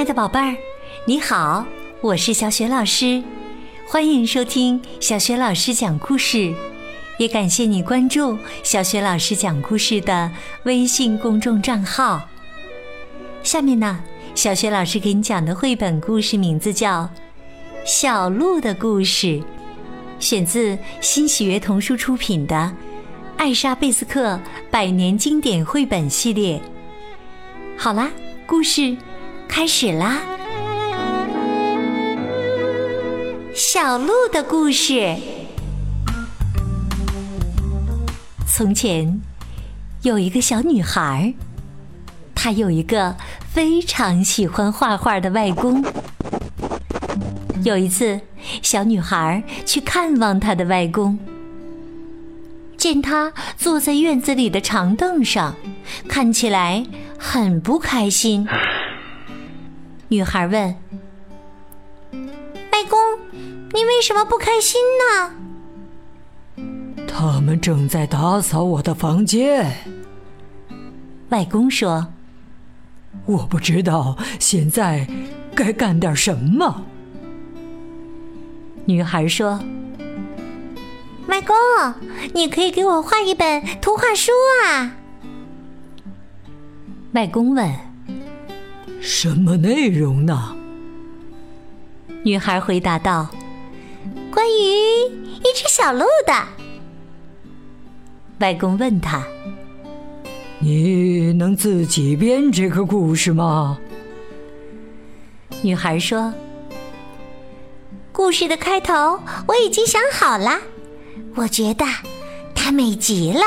亲爱的宝贝儿，你好，我是小雪老师，欢迎收听小雪老师讲故事，也感谢你关注小雪老师讲故事的微信公众账号。下面呢，小雪老师给你讲的绘本故事名字叫《小鹿的故事》，选自新喜悦童书出品的《艾莎贝斯克百年经典绘本系列》。好啦，故事。开始啦！小鹿的故事。从前有一个小女孩，她有一个非常喜欢画画的外公。有一次，小女孩去看望她的外公，见他坐在院子里的长凳上，看起来很不开心。女孩问：“外公，你为什么不开心呢？”他们正在打扫我的房间。外公说：“我不知道现在该干点什么。”女孩说：“外公，你可以给我画一本图画书啊。”外公问。什么内容呢？女孩回答道：“关于一只小鹿的。”外公问他：“你能自己编这个故事吗？”女孩说：“故事的开头我已经想好了，我觉得它美极了。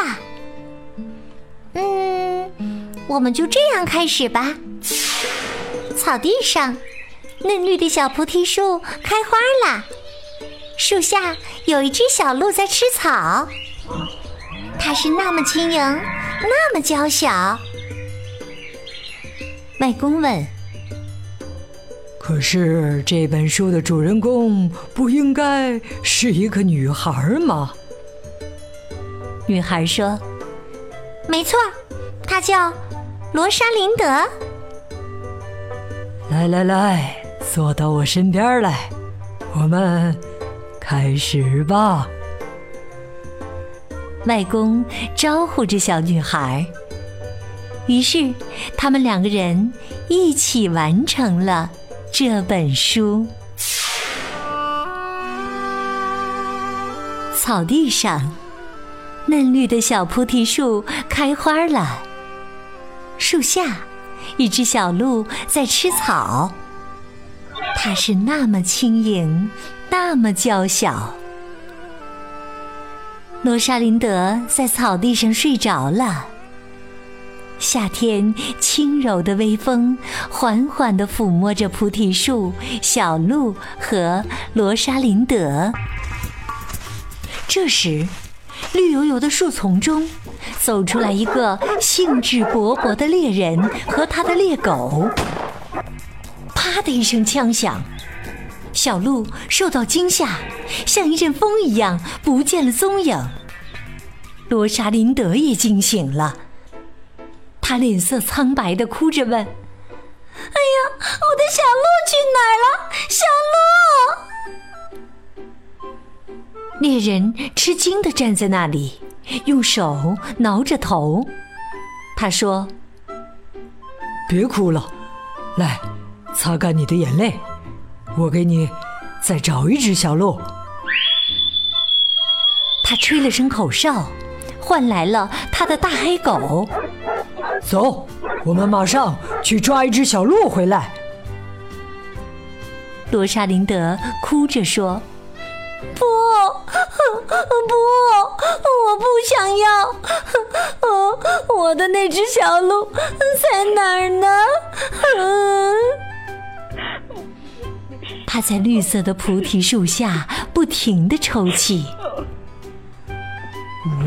嗯，我们就这样开始吧。”草地上，嫩绿的小菩提树开花啦。树下有一只小鹿在吃草，它是那么轻盈，那么娇小。外公问：“可是这本书的主人公不应该是一个女孩吗？”女孩说：“没错，她叫罗莎琳德。”来来来，坐到我身边来，我们开始吧。外公招呼着小女孩，于是他们两个人一起完成了这本书。草地上，嫩绿的小菩提树开花了，树下。一只小鹿在吃草，它是那么轻盈，那么娇小。罗莎琳德在草地上睡着了。夏天轻柔的微风缓缓地抚摸着菩提树、小鹿和罗莎琳德。这时，绿油油的树丛中。走出来一个兴致勃勃的猎人和他的猎狗。啪的一声枪响，小鹿受到惊吓，像一阵风一样不见了踪影。罗莎琳德也惊醒了，她脸色苍白的哭着问：“哎呀，我的小鹿去哪儿了？小鹿！”猎人吃惊的站在那里。用手挠着头，他说：“别哭了，来，擦干你的眼泪，我给你再找一只小鹿。”他吹了声口哨，换来了他的大黑狗。走，我们马上去抓一只小鹿回来。罗莎琳德哭着说。不，不，我不想要。我的那只小鹿在哪儿呢？他在绿色的菩提树下不停的抽泣。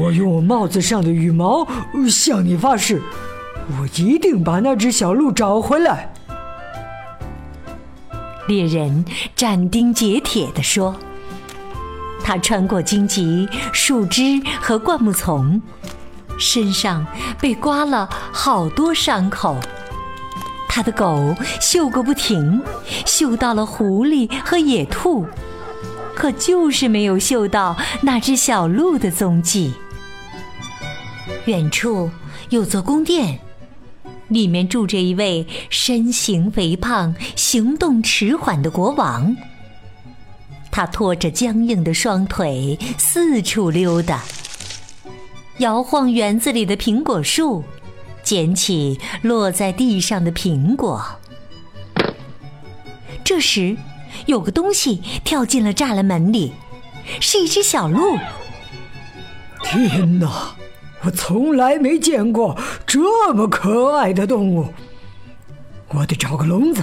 我用我帽子上的羽毛向你发誓，我一定把那只小鹿找回来。猎人斩钉截铁地说。他穿过荆棘、树枝和灌木丛，身上被刮了好多伤口。他的狗嗅个不停，嗅到了狐狸和野兔，可就是没有嗅到那只小鹿的踪迹。远处有座宫殿，里面住着一位身形肥胖、行动迟缓的国王。他拖着僵硬的双腿四处溜达，摇晃园子里的苹果树。捡起落在地上的苹果。这时，有个东西跳进了栅栏门里，是一只小鹿。天哪，我从来没见过这么可爱的动物！我得找个笼子，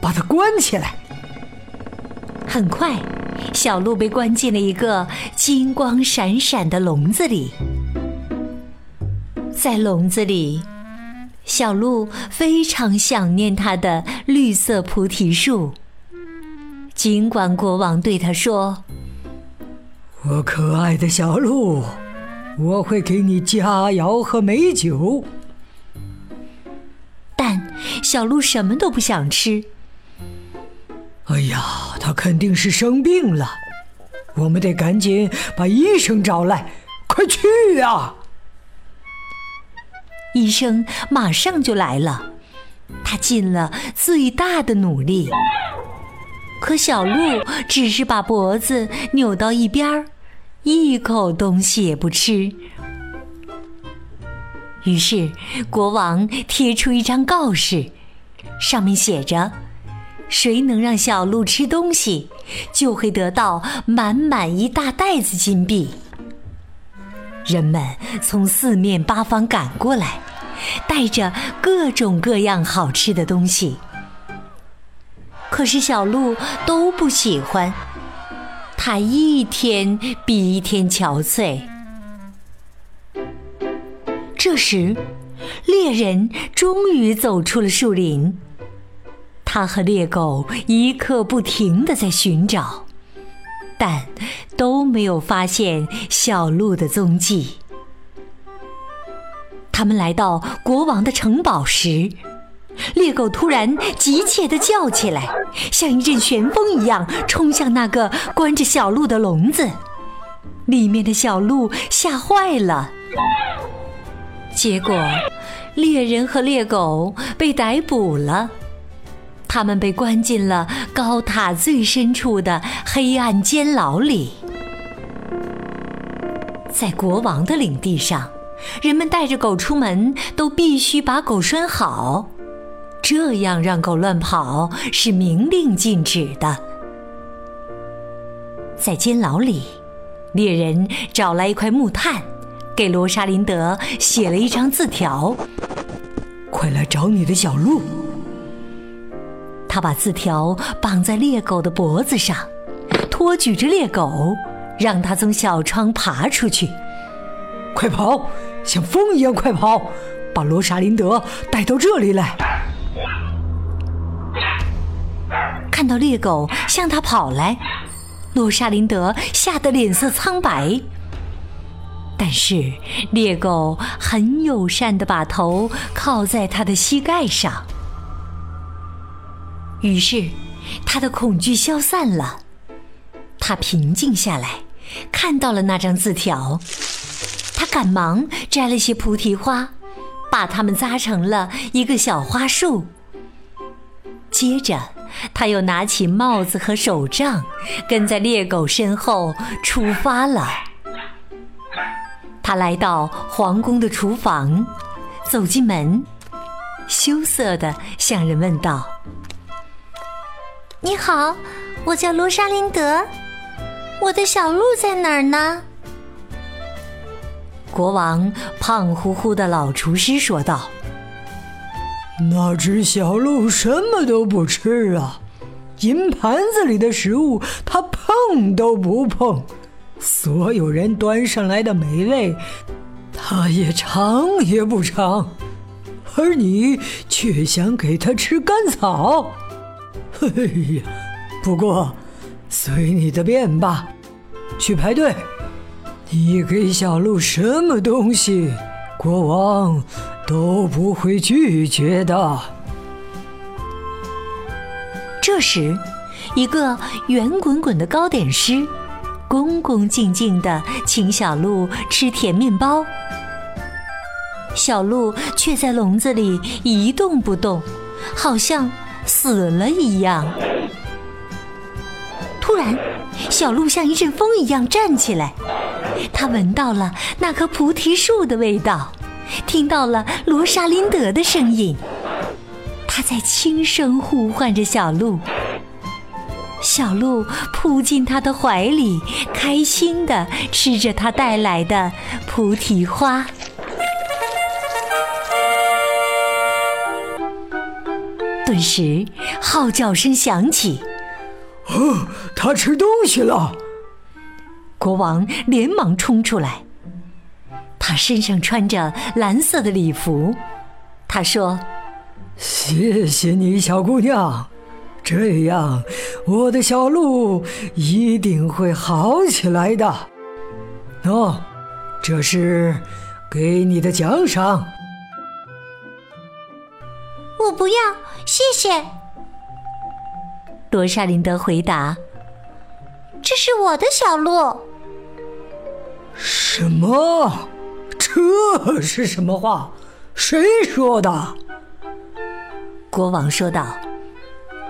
把它关起来。很快，小鹿被关进了一个金光闪闪的笼子里。在笼子里。小鹿非常想念它的绿色菩提树。尽管国王对他说：“我可爱的小鹿，我会给你佳肴和美酒。”但小鹿什么都不想吃。哎呀，他肯定是生病了，我们得赶紧把医生找来，快去呀！医生马上就来了，他尽了最大的努力，可小鹿只是把脖子扭到一边儿，一口东西也不吃。于是国王贴出一张告示，上面写着：“谁能让小鹿吃东西，就会得到满满一大袋子金币。”人们从四面八方赶过来，带着各种各样好吃的东西。可是小鹿都不喜欢，它一天比一天憔悴。这时，猎人终于走出了树林，他和猎狗一刻不停的在寻找。但都没有发现小鹿的踪迹。他们来到国王的城堡时，猎狗突然急切地叫起来，像一阵旋风一样冲向那个关着小鹿的笼子。里面的小鹿吓坏了。结果，猎人和猎狗被逮捕了。他们被关进了高塔最深处的黑暗监牢里。在国王的领地上，人们带着狗出门都必须把狗拴好，这样让狗乱跑是明令禁止的。在监牢里，猎人找来一块木炭，给罗莎琳德写了一张字条：“快来找你的小鹿。”他把字条绑在猎狗的脖子上，托举着猎狗，让它从小窗爬出去。快跑，像风一样快跑，把罗莎琳德带到这里来。看到猎狗向他跑来，罗莎琳德吓得脸色苍白。但是猎狗很友善地把头靠在他的膝盖上。于是，他的恐惧消散了。他平静下来，看到了那张字条。他赶忙摘了些菩提花，把它们扎成了一个小花束。接着，他又拿起帽子和手杖，跟在猎狗身后出发了。他来到皇宫的厨房，走进门，羞涩地向人问道。你好，我叫罗莎琳德，我的小鹿在哪儿呢？国王胖乎乎的老厨师说道：“那只小鹿什么都不吃啊，银盘子里的食物它碰都不碰，所有人端上来的美味，它也尝也不尝，而你却想给它吃干草。”哎呀，不过随你的便吧，去排队。你给小鹿什么东西，国王都不会拒绝的。这时，一个圆滚滚的糕点师，恭恭敬敬地请小鹿吃甜面包。小鹿却在笼子里一动不动，好像死了一样。突然，小鹿像一阵风一样站起来，它闻到了那棵菩提树的味道，听到了罗莎琳德的声音，它在轻声呼唤着小鹿。小鹿扑进他的怀里，开心地吃着他带来的菩提花。顿时，号角声响起。哦，他吃东西了！国王连忙冲出来，他身上穿着蓝色的礼服。他说：“谢谢你，小姑娘，这样我的小鹿一定会好起来的。喏，这是给你的奖赏。”我不要，谢谢。罗莎琳德回答：“这是我的小鹿。”什么？这是什么话？谁说的？国王说道：“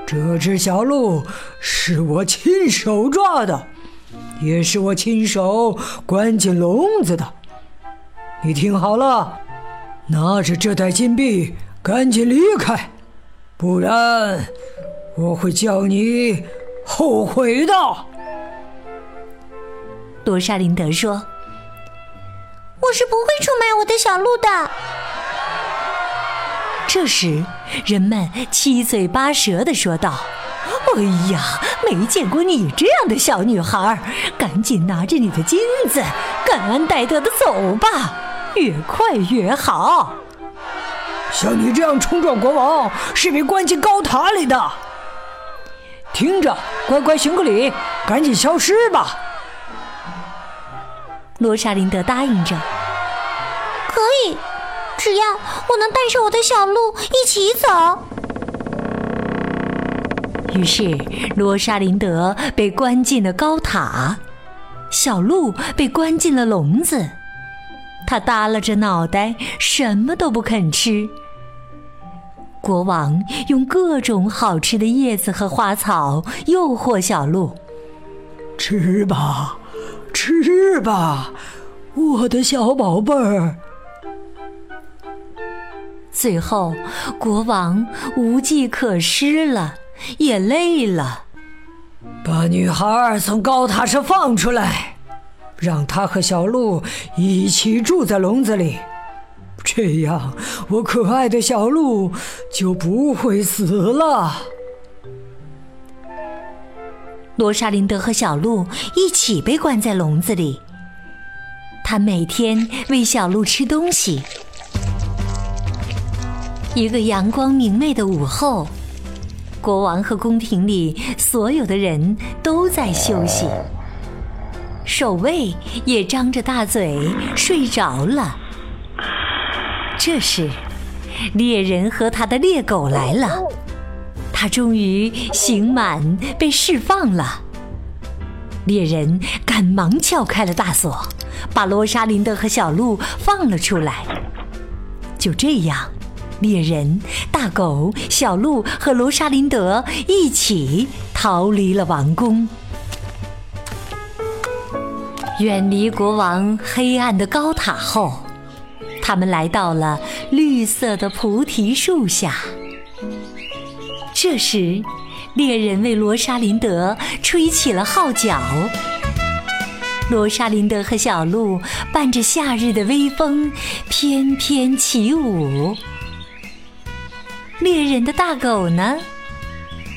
这只小鹿是我亲手抓的，也是我亲手关进笼子的。你听好了，拿着这袋金币，赶紧离开，不然……”我会叫你后悔的，罗莎琳德说：“我是不会出卖我的小鹿的。”这时，人们七嘴八舌的说道：“哎呀，没见过你这样的小女孩！赶紧拿着你的金子，感恩戴德的走吧，越快越好。像你这样冲撞国王，是被关进高塔里的。”听着，乖乖行个礼，赶紧消失吧。罗莎琳德答应着，可以，只要我能带上我的小鹿一起走。于是，罗莎琳德被关进了高塔，小鹿被关进了笼子，它耷拉着脑袋，什么都不肯吃。国王用各种好吃的叶子和花草诱惑小鹿，吃吧，吃吧，我的小宝贝儿。最后，国王无计可施了，也累了，把女孩从高塔上放出来，让她和小鹿一起住在笼子里。这样，我可爱的小鹿就不会死了。罗莎琳德和小鹿一起被关在笼子里，他每天喂小鹿吃东西。一个阳光明媚的午后，国王和宫廷里所有的人都在休息，守卫也张着大嘴睡着了。这时，猎人和他的猎狗来了，他终于刑满被释放了。猎人赶忙撬开了大锁，把罗莎琳德和小鹿放了出来。就这样，猎人、大狗、小鹿和罗莎琳德一起逃离了王宫，远离国王黑暗的高塔后。他们来到了绿色的菩提树下。这时，猎人为罗莎琳德吹起了号角。罗莎琳德和小鹿伴着夏日的微风翩翩起舞。猎人的大狗呢？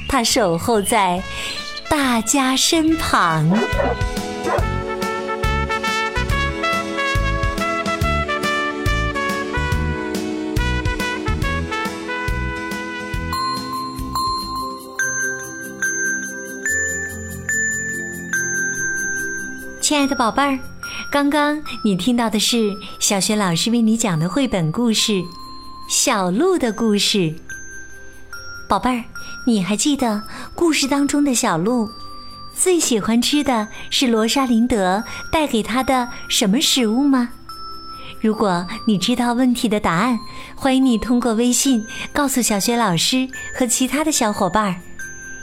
它守候在大家身旁。亲爱的宝贝儿，刚刚你听到的是小学老师为你讲的绘本故事《小鹿的故事》。宝贝儿，你还记得故事当中的小鹿最喜欢吃的是罗莎琳德带给他的什么食物吗？如果你知道问题的答案，欢迎你通过微信告诉小雪老师和其他的小伙伴儿。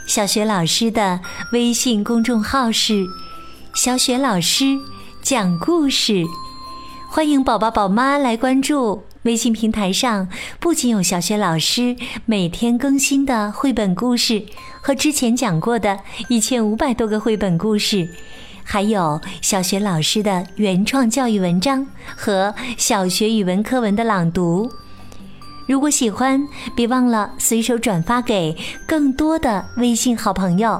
小雪老师的微信公众号是“小雪老师讲故事”，欢迎宝宝宝妈来关注。微信平台上不仅有小雪老师每天更新的绘本故事和之前讲过的一千五百多个绘本故事，还有小雪老师的原创教育文章和小学语文课文的朗读。如果喜欢，别忘了随手转发给更多的微信好朋友。